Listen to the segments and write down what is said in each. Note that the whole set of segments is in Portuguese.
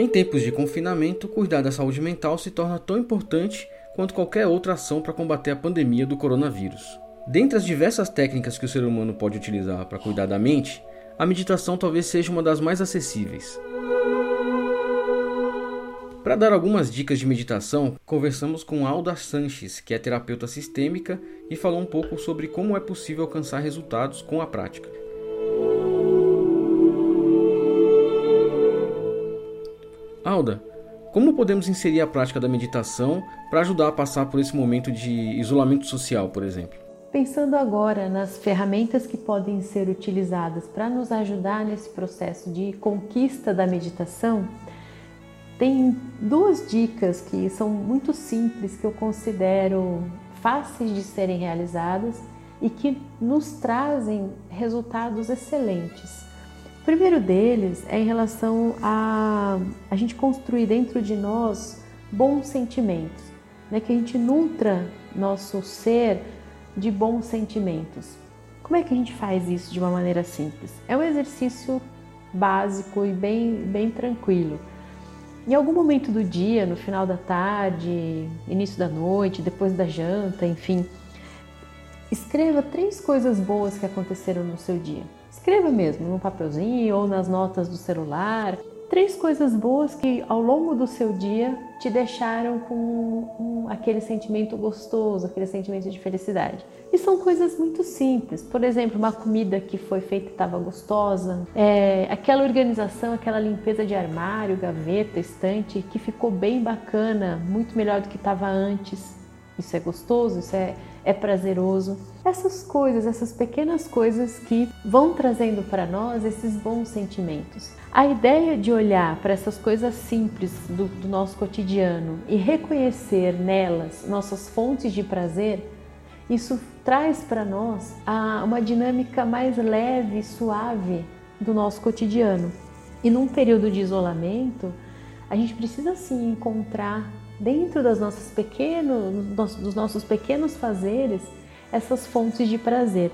Em tempos de confinamento, cuidar da saúde mental se torna tão importante quanto qualquer outra ação para combater a pandemia do coronavírus. Dentre as diversas técnicas que o ser humano pode utilizar para cuidar da mente, a meditação talvez seja uma das mais acessíveis. Para dar algumas dicas de meditação, conversamos com Alda Sanches, que é terapeuta sistêmica e falou um pouco sobre como é possível alcançar resultados com a prática. Alda, como podemos inserir a prática da meditação para ajudar a passar por esse momento de isolamento social, por exemplo? Pensando agora nas ferramentas que podem ser utilizadas para nos ajudar nesse processo de conquista da meditação, tem duas dicas que são muito simples que eu considero fáceis de serem realizadas e que nos trazem resultados excelentes. O primeiro deles é em relação a a gente construir dentro de nós bons sentimentos, né? que a gente nutra nosso ser de bons sentimentos. Como é que a gente faz isso de uma maneira simples? É um exercício básico e bem, bem tranquilo. Em algum momento do dia, no final da tarde, início da noite, depois da janta, enfim, escreva três coisas boas que aconteceram no seu dia. Escreva mesmo num papelzinho ou nas notas do celular. Três coisas boas que ao longo do seu dia te deixaram com um, aquele sentimento gostoso, aquele sentimento de felicidade. E são coisas muito simples. Por exemplo, uma comida que foi feita e estava gostosa, é, aquela organização, aquela limpeza de armário, gaveta, estante que ficou bem bacana, muito melhor do que estava antes. Isso é gostoso, isso é é prazeroso. Essas coisas, essas pequenas coisas que vão trazendo para nós esses bons sentimentos. A ideia de olhar para essas coisas simples do, do nosso cotidiano e reconhecer nelas nossas fontes de prazer, isso traz para nós uma dinâmica mais leve suave do nosso cotidiano. E num período de isolamento, a gente precisa sim encontrar dentro das nossas pequenos, dos nossos pequenos fazeres essas fontes de prazer.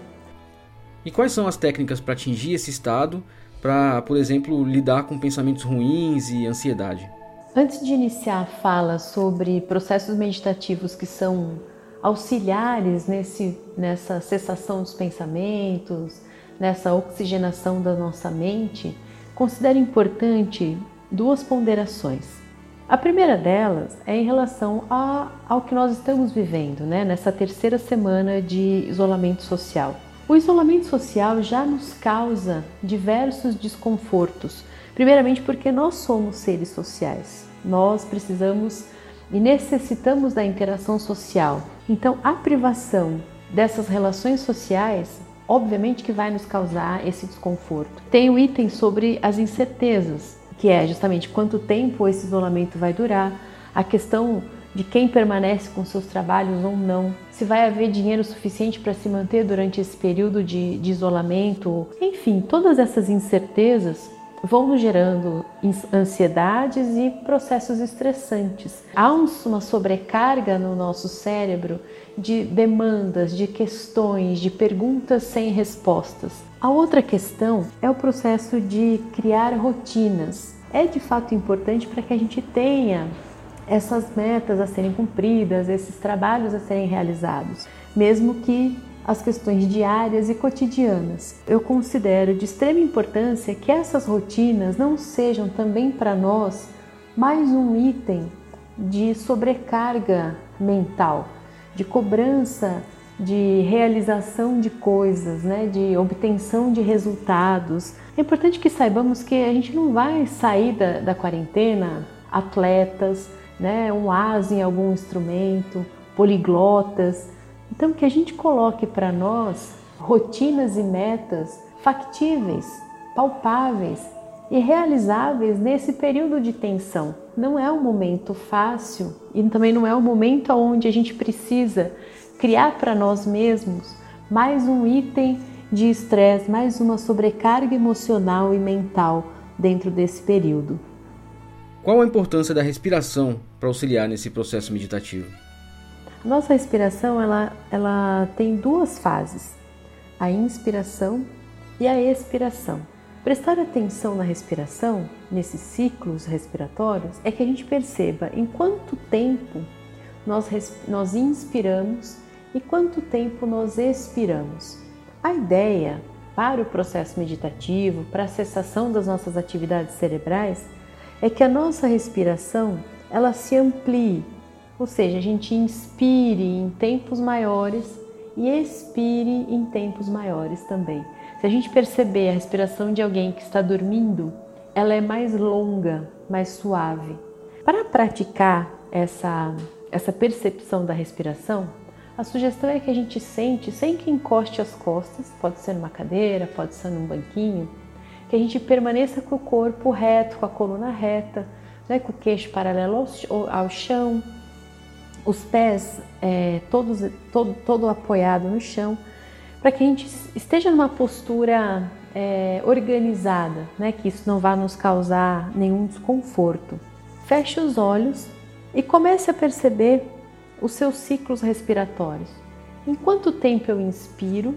E quais são as técnicas para atingir esse estado, para, por exemplo, lidar com pensamentos ruins e ansiedade? Antes de iniciar a fala sobre processos meditativos que são auxiliares nesse, nessa cessação dos pensamentos, nessa oxigenação da nossa mente, considero importante duas ponderações. A primeira delas é em relação a, ao que nós estamos vivendo, né, nessa terceira semana de isolamento social. O isolamento social já nos causa diversos desconfortos. Primeiramente, porque nós somos seres sociais, nós precisamos e necessitamos da interação social. Então, a privação dessas relações sociais, obviamente que vai nos causar esse desconforto. Tem o item sobre as incertezas que é justamente quanto tempo esse isolamento vai durar, a questão de quem permanece com seus trabalhos ou não, se vai haver dinheiro suficiente para se manter durante esse período de, de isolamento, enfim, todas essas incertezas vão gerando ansiedades e processos estressantes. Há uma sobrecarga no nosso cérebro de demandas, de questões, de perguntas sem respostas. A outra questão é o processo de criar rotinas. É de fato importante para que a gente tenha essas metas a serem cumpridas, esses trabalhos a serem realizados, mesmo que as questões diárias e cotidianas. Eu considero de extrema importância que essas rotinas não sejam também para nós mais um item de sobrecarga mental, de cobrança de realização de coisas, né, de obtenção de resultados. É importante que saibamos que a gente não vai sair da, da quarentena atletas, né, um as em algum instrumento, poliglotas. Então, que a gente coloque para nós rotinas e metas factíveis, palpáveis e realizáveis nesse período de tensão. Não é um momento fácil e também não é um momento onde a gente precisa criar para nós mesmos mais um item de estresse, mais uma sobrecarga emocional e mental dentro desse período. Qual a importância da respiração para auxiliar nesse processo meditativo? Nossa respiração ela, ela tem duas fases, a inspiração e a expiração. Prestar atenção na respiração, nesses ciclos respiratórios, é que a gente perceba em quanto tempo nós, nós inspiramos e quanto tempo nós expiramos. A ideia para o processo meditativo, para a cessação das nossas atividades cerebrais, é que a nossa respiração ela se amplie, ou seja, a gente inspire em tempos maiores e expire em tempos maiores também. Se a gente perceber a respiração de alguém que está dormindo, ela é mais longa, mais suave. Para praticar essa, essa percepção da respiração, a sugestão é que a gente sente sem que encoste as costas, pode ser numa cadeira, pode ser num banquinho, que a gente permaneça com o corpo reto, com a coluna reta, né, com o queixo paralelo ao, ao chão, os pés é, todos, todo, todo apoiado no chão, para que a gente esteja numa postura é, organizada, né, que isso não vá nos causar nenhum desconforto. Feche os olhos e comece a perceber os seus ciclos respiratórios. Em quanto tempo eu inspiro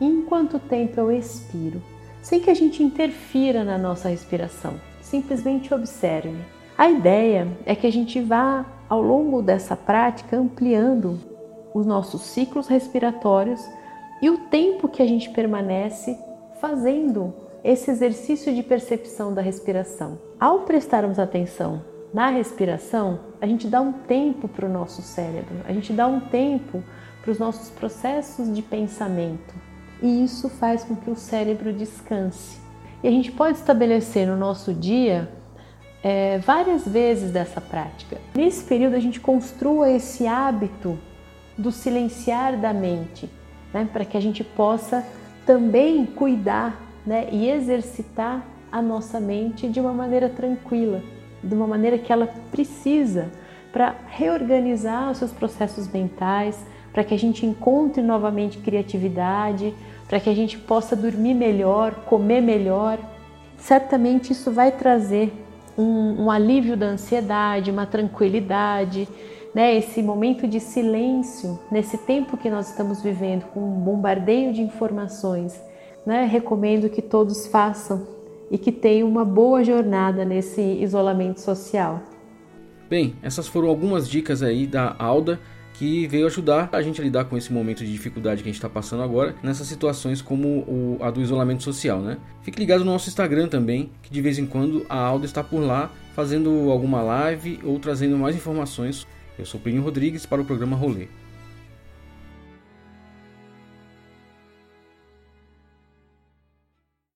e em quanto tempo eu expiro, sem que a gente interfira na nossa respiração. Simplesmente observe. A ideia é que a gente vá, ao longo dessa prática, ampliando os nossos ciclos respiratórios e o tempo que a gente permanece fazendo esse exercício de percepção da respiração. Ao prestarmos atenção na respiração, a gente dá um tempo para o nosso cérebro, a gente dá um tempo para os nossos processos de pensamento e isso faz com que o cérebro descanse. E a gente pode estabelecer no nosso dia é, várias vezes dessa prática. Nesse período, a gente construa esse hábito do silenciar da mente, né, para que a gente possa também cuidar né, e exercitar a nossa mente de uma maneira tranquila, de uma maneira que ela precisa para reorganizar os seus processos mentais, para que a gente encontre novamente criatividade, para que a gente possa dormir melhor, comer melhor. Certamente isso vai trazer um, um alívio da ansiedade, uma tranquilidade, né? esse momento de silêncio, nesse tempo que nós estamos vivendo, com um bombardeio de informações. Né? Recomendo que todos façam e que tenham uma boa jornada nesse isolamento social. Bem, essas foram algumas dicas aí da Alda que veio ajudar a gente a lidar com esse momento de dificuldade que a gente está passando agora, nessas situações como o, a do isolamento social, né? Fique ligado no nosso Instagram também, que de vez em quando a Alda está por lá fazendo alguma live ou trazendo mais informações. Eu sou Plínio Rodrigues para o programa Rolê.